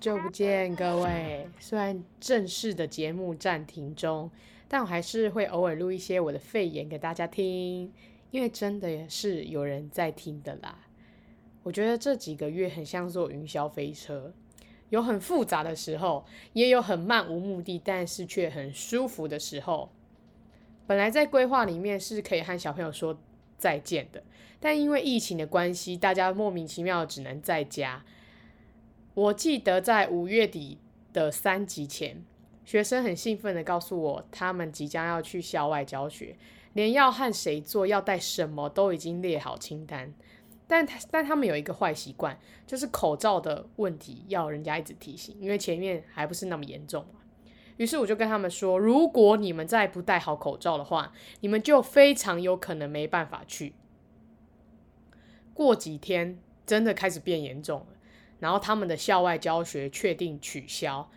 久不见，各位。虽然正式的节目暂停中，但我还是会偶尔录一些我的肺炎给大家听，因为真的也是有人在听的啦。我觉得这几个月很像坐云霄飞车，有很复杂的时候，也有很漫无目的，但是却很舒服的时候。本来在规划里面是可以和小朋友说再见的，但因为疫情的关系，大家莫名其妙只能在家。我记得在五月底的三级前，学生很兴奋地告诉我，他们即将要去校外教学，连要和谁做、要带什么都已经列好清单。但但他们有一个坏习惯，就是口罩的问题要人家一直提醒，因为前面还不是那么严重。于是我就跟他们说，如果你们再不戴好口罩的话，你们就非常有可能没办法去。过几天真的开始变严重了。然后他们的校外教学确定取消，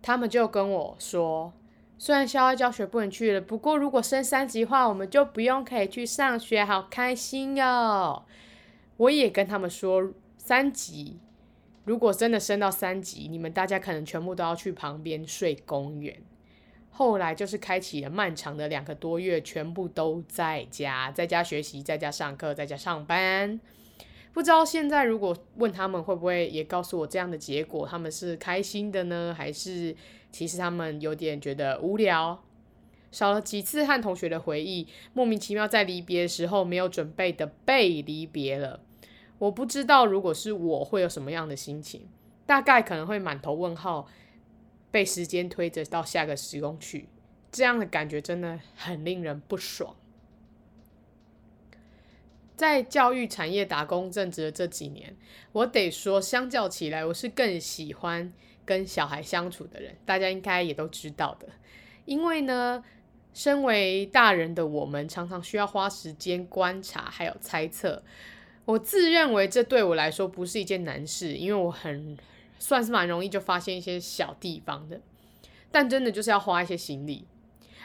他们就跟我说，虽然校外教学不能去了，不过如果升三级的话，我们就不用可以去上学，好开心哟。我也跟他们说，三级如果真的升到三级，你们大家可能全部都要去旁边睡公园。后来就是开启了漫长的两个多月，全部都在家，在家学习，在家上课，在家上班。不知道现在如果问他们会不会也告诉我这样的结果，他们是开心的呢，还是其实他们有点觉得无聊，少了几次和同学的回忆，莫名其妙在离别的时候没有准备的被离别了。我不知道如果是我会有什么样的心情，大概可能会满头问号，被时间推着到下个时空去，这样的感觉真的很令人不爽。在教育产业打工正职的这几年，我得说，相较起来，我是更喜欢跟小孩相处的人。大家应该也都知道的，因为呢，身为大人的我们，常常需要花时间观察，还有猜测。我自认为这对我来说不是一件难事，因为我很算是蛮容易就发现一些小地方的，但真的就是要花一些心力。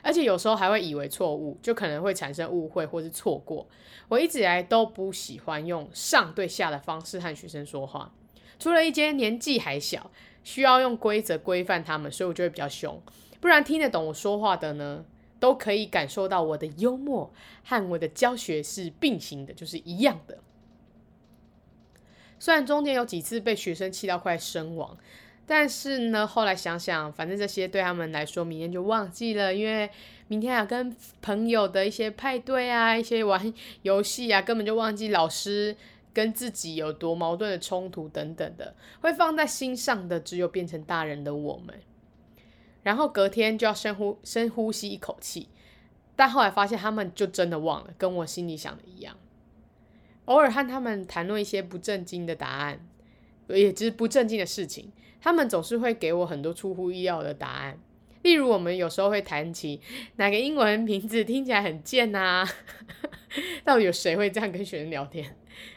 而且有时候还会以为错误，就可能会产生误会或是错过。我一直以来都不喜欢用上对下的方式和学生说话，除了一些年纪还小，需要用规则规范他们，所以我就会比较凶。不然听得懂我说话的呢，都可以感受到我的幽默和我的教学是并行的，就是一样的。虽然中间有几次被学生气到快身亡。但是呢，后来想想，反正这些对他们来说，明天就忘记了，因为明天还跟朋友的一些派对啊，一些玩 游戏啊，根本就忘记老师跟自己有多矛盾的冲突等等的，会放在心上的只有变成大人的我们。然后隔天就要深呼深呼吸一口气，但后来发现他们就真的忘了，跟我心里想的一样。偶尔和他们谈论一些不正经的答案，也就是不正经的事情。他们总是会给我很多出乎意料的答案，例如我们有时候会谈起哪个英文名字听起来很贱啊，到底有谁会这样跟学生聊天？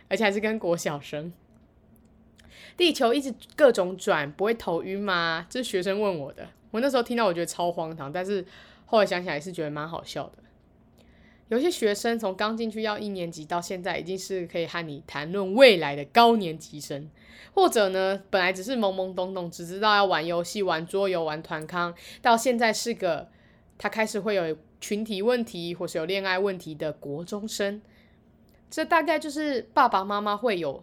而且还是跟国小生。地球一直各种转，不会头晕吗？这是学生问我的。我那时候听到，我觉得超荒唐，但是后来想起来是觉得蛮好笑的。有些学生从刚进去要一年级到现在，已经是可以和你谈论未来的高年级生，或者呢，本来只是懵懵懂懂，只知道要玩游戏、玩桌游、玩团康，到现在是个他开始会有群体问题或是有恋爱问题的国中生。这大概就是爸爸妈妈会有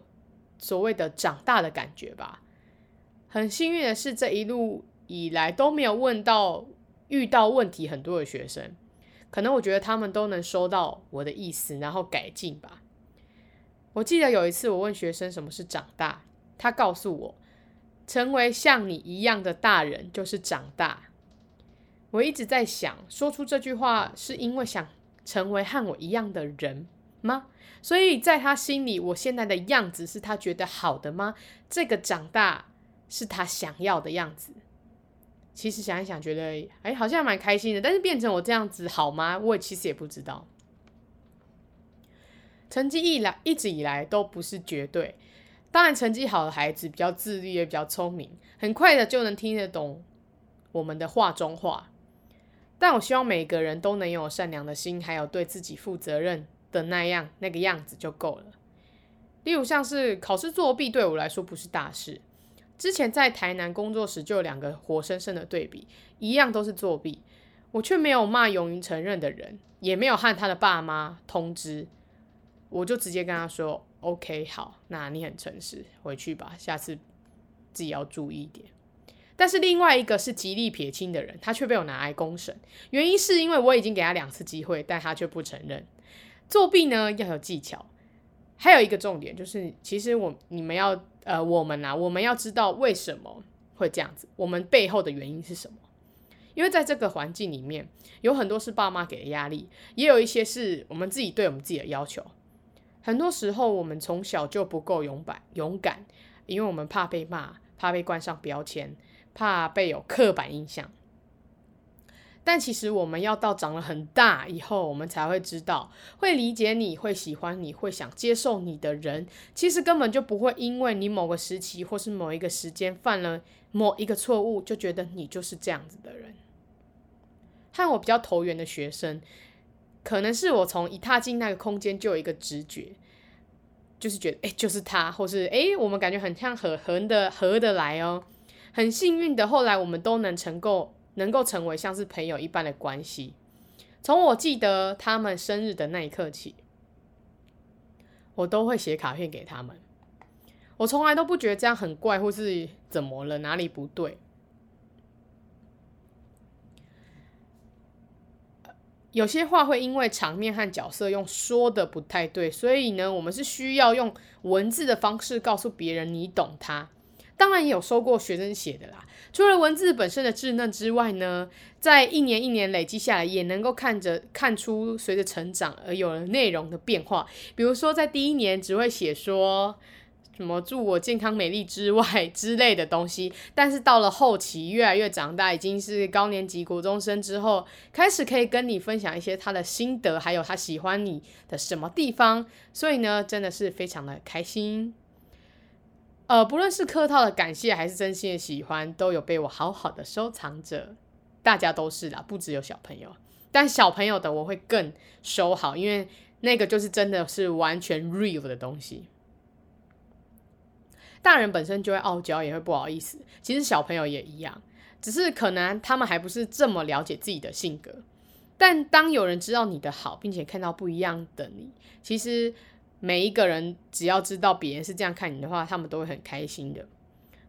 所谓的长大的感觉吧。很幸运的是，这一路以来都没有问到遇到问题很多的学生。可能我觉得他们都能收到我的意思，然后改进吧。我记得有一次我问学生什么是长大，他告诉我，成为像你一样的大人就是长大。我一直在想，说出这句话是因为想成为和我一样的人吗？所以在他心里，我现在的样子是他觉得好的吗？这个长大是他想要的样子。其实想一想，觉得哎，好像蛮开心的。但是变成我这样子好吗？我也其实也不知道。成绩一来一直以来都不是绝对。当然，成绩好的孩子比较自律，也比较聪明，很快的就能听得懂我们的话中话。但我希望每个人都能有善良的心，还有对自己负责任的那样那个样子就够了。例如，像是考试作弊，对我来说不是大事。之前在台南工作时，就有两个活生生的对比，一样都是作弊，我却没有骂勇于承认的人，也没有和他的爸妈通知，我就直接跟他说：“OK，好，那你很诚实，回去吧，下次自己要注意一点。”但是另外一个是极力撇清的人，他却被我拿来公审，原因是因为我已经给他两次机会，但他却不承认。作弊呢，要有技巧，还有一个重点就是，其实我你们要。呃，我们呐，我们要知道为什么会这样子，我们背后的原因是什么？因为在这个环境里面，有很多是爸妈给的压力，也有一些是我们自己对我们自己的要求。很多时候，我们从小就不够勇敢，勇敢，因为我们怕被骂，怕被冠上标签，怕被有刻板印象。但其实我们要到长了很大以后，我们才会知道，会理解你会喜欢你会想接受你的人，其实根本就不会因为你某个时期或是某一个时间犯了某一个错误，就觉得你就是这样子的人。和我比较投缘的学生，可能是我从一踏进那个空间就有一个直觉，就是觉得哎，就是他，或是哎，我们感觉很像合合的合得来哦。很幸运的，后来我们都能成功。能够成为像是朋友一般的关系。从我记得他们生日的那一刻起，我都会写卡片给他们。我从来都不觉得这样很怪，或是怎么了，哪里不对。有些话会因为场面和角色用说的不太对，所以呢，我们是需要用文字的方式告诉别人你懂他。当然也有收过学生写的啦。除了文字本身的稚嫩之外呢，在一年一年累积下来，也能够看着看出随着成长而有了内容的变化。比如说，在第一年只会写说什么“祝我健康美丽”之外之类的东西，但是到了后期越来越长大，已经是高年级国中生之后，开始可以跟你分享一些他的心得，还有他喜欢你的什么地方。所以呢，真的是非常的开心。呃，不论是客套的感谢还是真心的喜欢，都有被我好好的收藏着。大家都是啦，不只有小朋友，但小朋友的我会更收好，因为那个就是真的是完全 real 的东西。大人本身就会傲娇，也会不好意思。其实小朋友也一样，只是可能他们还不是这么了解自己的性格。但当有人知道你的好，并且看到不一样的你，其实。每一个人只要知道别人是这样看你的话，他们都会很开心的。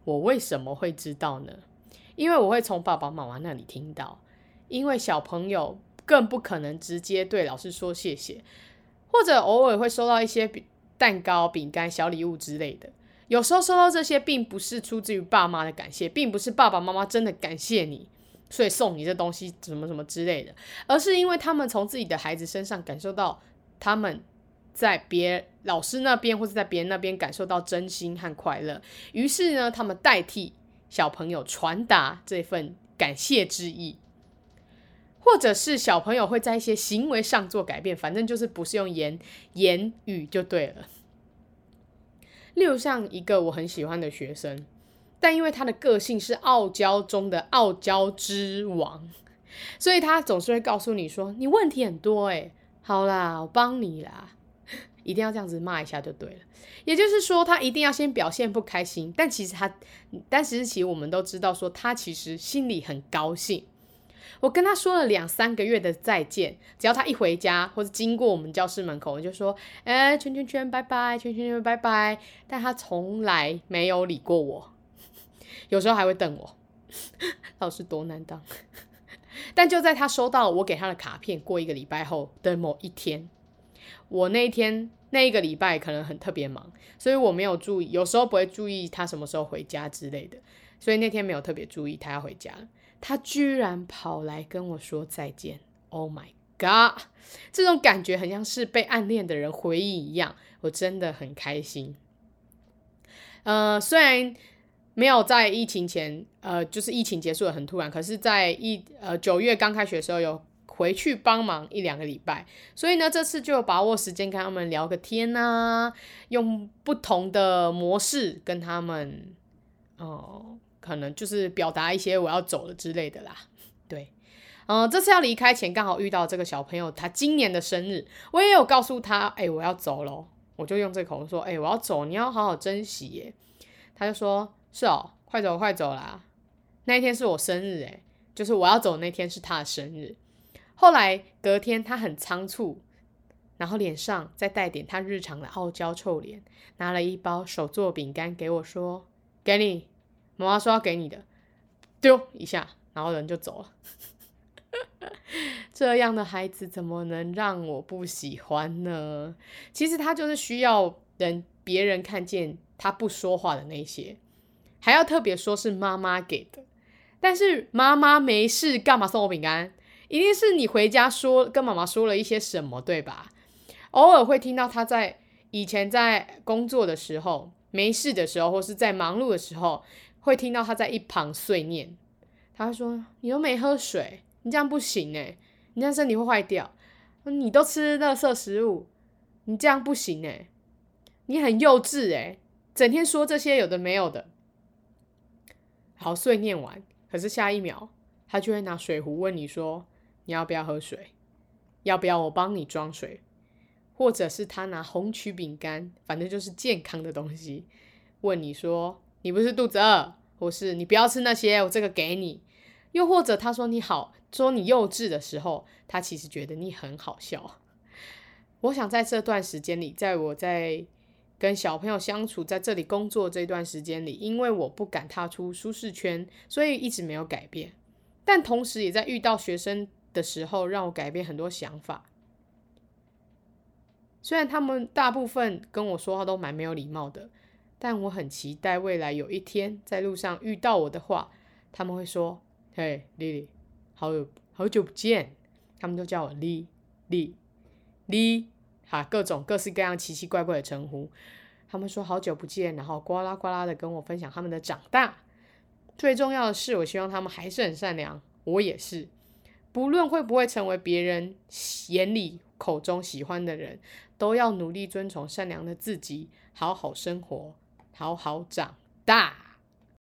我为什么会知道呢？因为我会从爸爸妈妈那里听到。因为小朋友更不可能直接对老师说谢谢，或者偶尔会收到一些蛋糕、饼干、小礼物之类的。有时候收到这些，并不是出自于爸妈的感谢，并不是爸爸妈妈真的感谢你，所以送你这东西什么什么之类的，而是因为他们从自己的孩子身上感受到他们。在别老师那边或者在别人那边感受到真心和快乐，于是呢，他们代替小朋友传达这份感谢之意，或者是小朋友会在一些行为上做改变，反正就是不是用言言语就对了。例如像一个我很喜欢的学生，但因为他的个性是傲娇中的傲娇之王，所以他总是会告诉你说：“你问题很多诶，好啦，我帮你啦。”一定要这样子骂一下就对了，也就是说，他一定要先表现不开心，但其实他，但其实其实我们都知道，说他其实心里很高兴。我跟他说了两三个月的再见，只要他一回家或者经过我们教室门口，我就说，哎，圈圈圈，拜拜，圈圈圈，拜拜。但他从来没有理过我，有时候还会瞪我，老师多难当。但就在他收到我给他的卡片过一个礼拜后的某一天。我那一天那一个礼拜可能很特别忙，所以我没有注意，有时候不会注意他什么时候回家之类的，所以那天没有特别注意他要回家。他居然跑来跟我说再见，Oh my god！这种感觉很像是被暗恋的人回应一样，我真的很开心。呃，虽然没有在疫情前，呃，就是疫情结束的很突然，可是在一呃九月刚开学的时候有。回去帮忙一两个礼拜，所以呢，这次就把握时间跟他们聊个天啊，用不同的模式跟他们，哦、可能就是表达一些我要走了之类的啦。对，嗯、这次要离开前刚好遇到这个小朋友，他今年的生日，我也有告诉他，哎、我要走了，我就用这口说，哎、我要走，你要好好珍惜耶。他就说，是哦，快走快走啦！那一天是我生日，诶，就是我要走那天是他的生日。后来隔天他很仓促，然后脸上再带点他日常的傲娇臭脸，拿了一包手做饼干给我说：“给你，妈妈说要给你的。”丢一下，然后人就走了。这样的孩子怎么能让我不喜欢呢？其实他就是需要人，别人看见他不说话的那些，还要特别说是妈妈给的。但是妈妈没事干嘛送我饼干？一定是你回家说跟妈妈说了一些什么，对吧？偶尔会听到他在以前在工作的时候，没事的时候，或是在忙碌的时候，会听到他在一旁碎念。他说：“你又没喝水。”你这样不行诶，你这样身体会坏掉。你都吃垃圾食物，你这样不行诶，你很幼稚诶，整天说这些有的没有的。好，碎念完，可是下一秒他就会拿水壶问你说：“你要不要喝水？要不要我帮你装水？”或者是他拿红曲饼干，反正就是健康的东西，问你说：“你不是肚子饿？或是你不要吃那些，我这个给你。”又或者他说你好，说你幼稚的时候，他其实觉得你很好笑。我想在这段时间里，在我在跟小朋友相处，在这里工作这段时间里，因为我不敢踏出舒适圈，所以一直没有改变。但同时也在遇到学生的时候，让我改变很多想法。虽然他们大部分跟我说话都蛮没有礼貌的，但我很期待未来有一天在路上遇到我的话，他们会说。嘿，丽丽，好久好久不见，他们都叫我丽丽丽，哈，各种各式各样奇奇怪怪的称呼。他们说好久不见，然后呱啦呱啦的跟我分享他们的长大。最重要的是，我希望他们还是很善良，我也是。不论会不会成为别人眼里口中喜欢的人，都要努力遵从善良的自己，好好生活，好好长大。